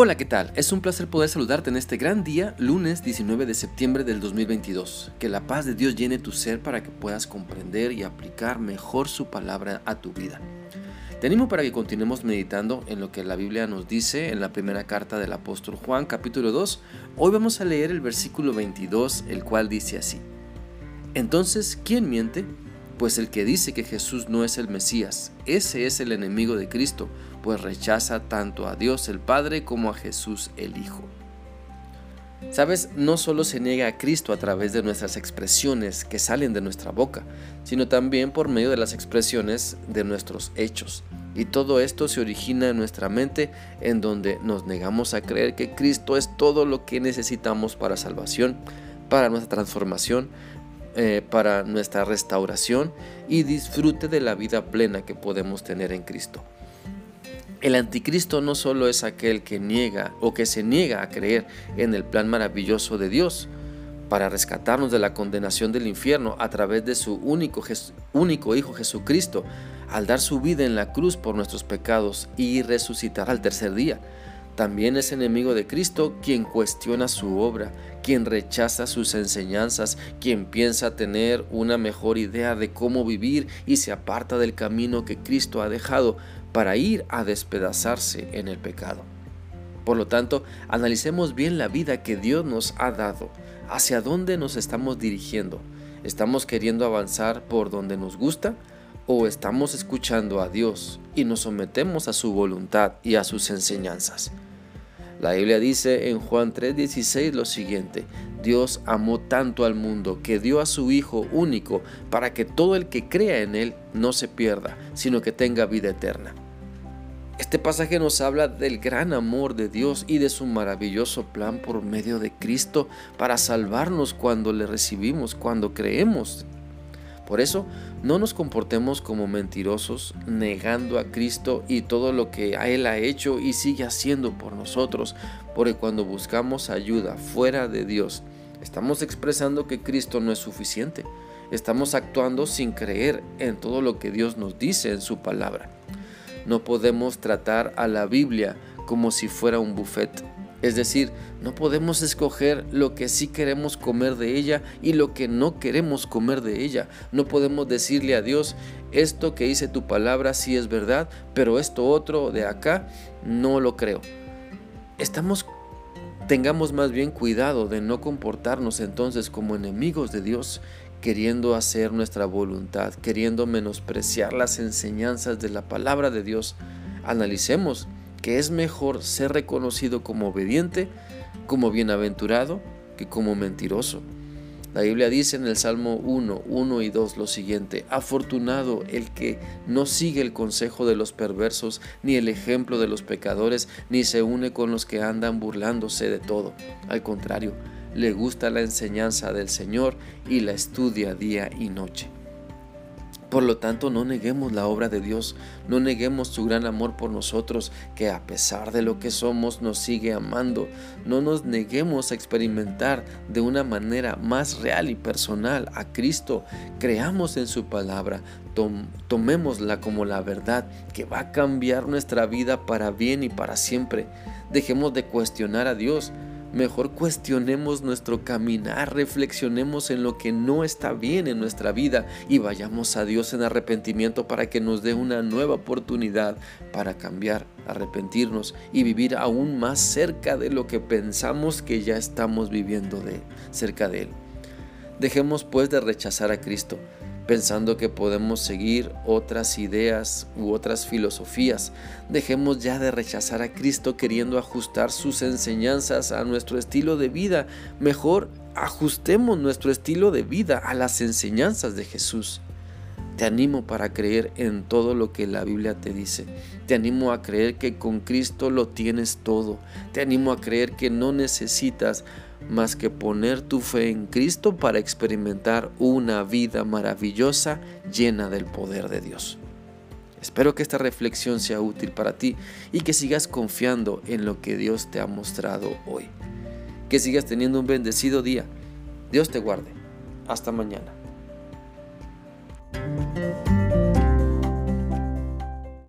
Hola, ¿qué tal? Es un placer poder saludarte en este gran día, lunes 19 de septiembre del 2022. Que la paz de Dios llene tu ser para que puedas comprender y aplicar mejor su palabra a tu vida. Te animo para que continuemos meditando en lo que la Biblia nos dice en la primera carta del apóstol Juan capítulo 2. Hoy vamos a leer el versículo 22, el cual dice así. Entonces, ¿quién miente? Pues el que dice que Jesús no es el Mesías, ese es el enemigo de Cristo, pues rechaza tanto a Dios el Padre como a Jesús el Hijo. Sabes, no solo se niega a Cristo a través de nuestras expresiones que salen de nuestra boca, sino también por medio de las expresiones de nuestros hechos. Y todo esto se origina en nuestra mente, en donde nos negamos a creer que Cristo es todo lo que necesitamos para salvación, para nuestra transformación, eh, para nuestra restauración y disfrute de la vida plena que podemos tener en Cristo. El anticristo no solo es aquel que niega o que se niega a creer en el plan maravilloso de Dios para rescatarnos de la condenación del infierno a través de su único, único Hijo Jesucristo, al dar su vida en la cruz por nuestros pecados y resucitar al tercer día también es enemigo de Cristo quien cuestiona su obra, quien rechaza sus enseñanzas, quien piensa tener una mejor idea de cómo vivir y se aparta del camino que Cristo ha dejado para ir a despedazarse en el pecado. Por lo tanto, analicemos bien la vida que Dios nos ha dado, hacia dónde nos estamos dirigiendo. ¿Estamos queriendo avanzar por donde nos gusta? ¿O estamos escuchando a Dios y nos sometemos a su voluntad y a sus enseñanzas? La Biblia dice en Juan 3:16 lo siguiente, Dios amó tanto al mundo que dio a su Hijo único para que todo el que crea en Él no se pierda, sino que tenga vida eterna. Este pasaje nos habla del gran amor de Dios y de su maravilloso plan por medio de Cristo para salvarnos cuando le recibimos, cuando creemos por eso, no nos comportemos como mentirosos, negando a Cristo y todo lo que Él ha hecho y sigue haciendo por nosotros, porque cuando buscamos ayuda fuera de Dios, estamos expresando que Cristo no es suficiente. Estamos actuando sin creer en todo lo que Dios nos dice en su palabra. No podemos tratar a la Biblia como si fuera un buffet es decir, no podemos escoger lo que sí queremos comer de ella y lo que no queremos comer de ella. No podemos decirle a Dios, esto que dice tu palabra sí es verdad, pero esto otro de acá no lo creo. Estamos tengamos más bien cuidado de no comportarnos entonces como enemigos de Dios, queriendo hacer nuestra voluntad, queriendo menospreciar las enseñanzas de la palabra de Dios. Analicemos que es mejor ser reconocido como obediente, como bienaventurado, que como mentiroso. La Biblia dice en el Salmo 1, 1 y 2 lo siguiente, afortunado el que no sigue el consejo de los perversos, ni el ejemplo de los pecadores, ni se une con los que andan burlándose de todo. Al contrario, le gusta la enseñanza del Señor y la estudia día y noche. Por lo tanto, no neguemos la obra de Dios, no neguemos su gran amor por nosotros, que a pesar de lo que somos nos sigue amando. No nos neguemos a experimentar de una manera más real y personal a Cristo. Creamos en su palabra, tomémosla como la verdad que va a cambiar nuestra vida para bien y para siempre. Dejemos de cuestionar a Dios Mejor cuestionemos nuestro caminar, reflexionemos en lo que no está bien en nuestra vida y vayamos a Dios en arrepentimiento para que nos dé una nueva oportunidad para cambiar, arrepentirnos y vivir aún más cerca de lo que pensamos que ya estamos viviendo de cerca de él. Dejemos pues de rechazar a Cristo pensando que podemos seguir otras ideas u otras filosofías. Dejemos ya de rechazar a Cristo queriendo ajustar sus enseñanzas a nuestro estilo de vida. Mejor ajustemos nuestro estilo de vida a las enseñanzas de Jesús. Te animo para creer en todo lo que la Biblia te dice. Te animo a creer que con Cristo lo tienes todo. Te animo a creer que no necesitas más que poner tu fe en Cristo para experimentar una vida maravillosa llena del poder de Dios. Espero que esta reflexión sea útil para ti y que sigas confiando en lo que Dios te ha mostrado hoy. Que sigas teniendo un bendecido día. Dios te guarde. Hasta mañana.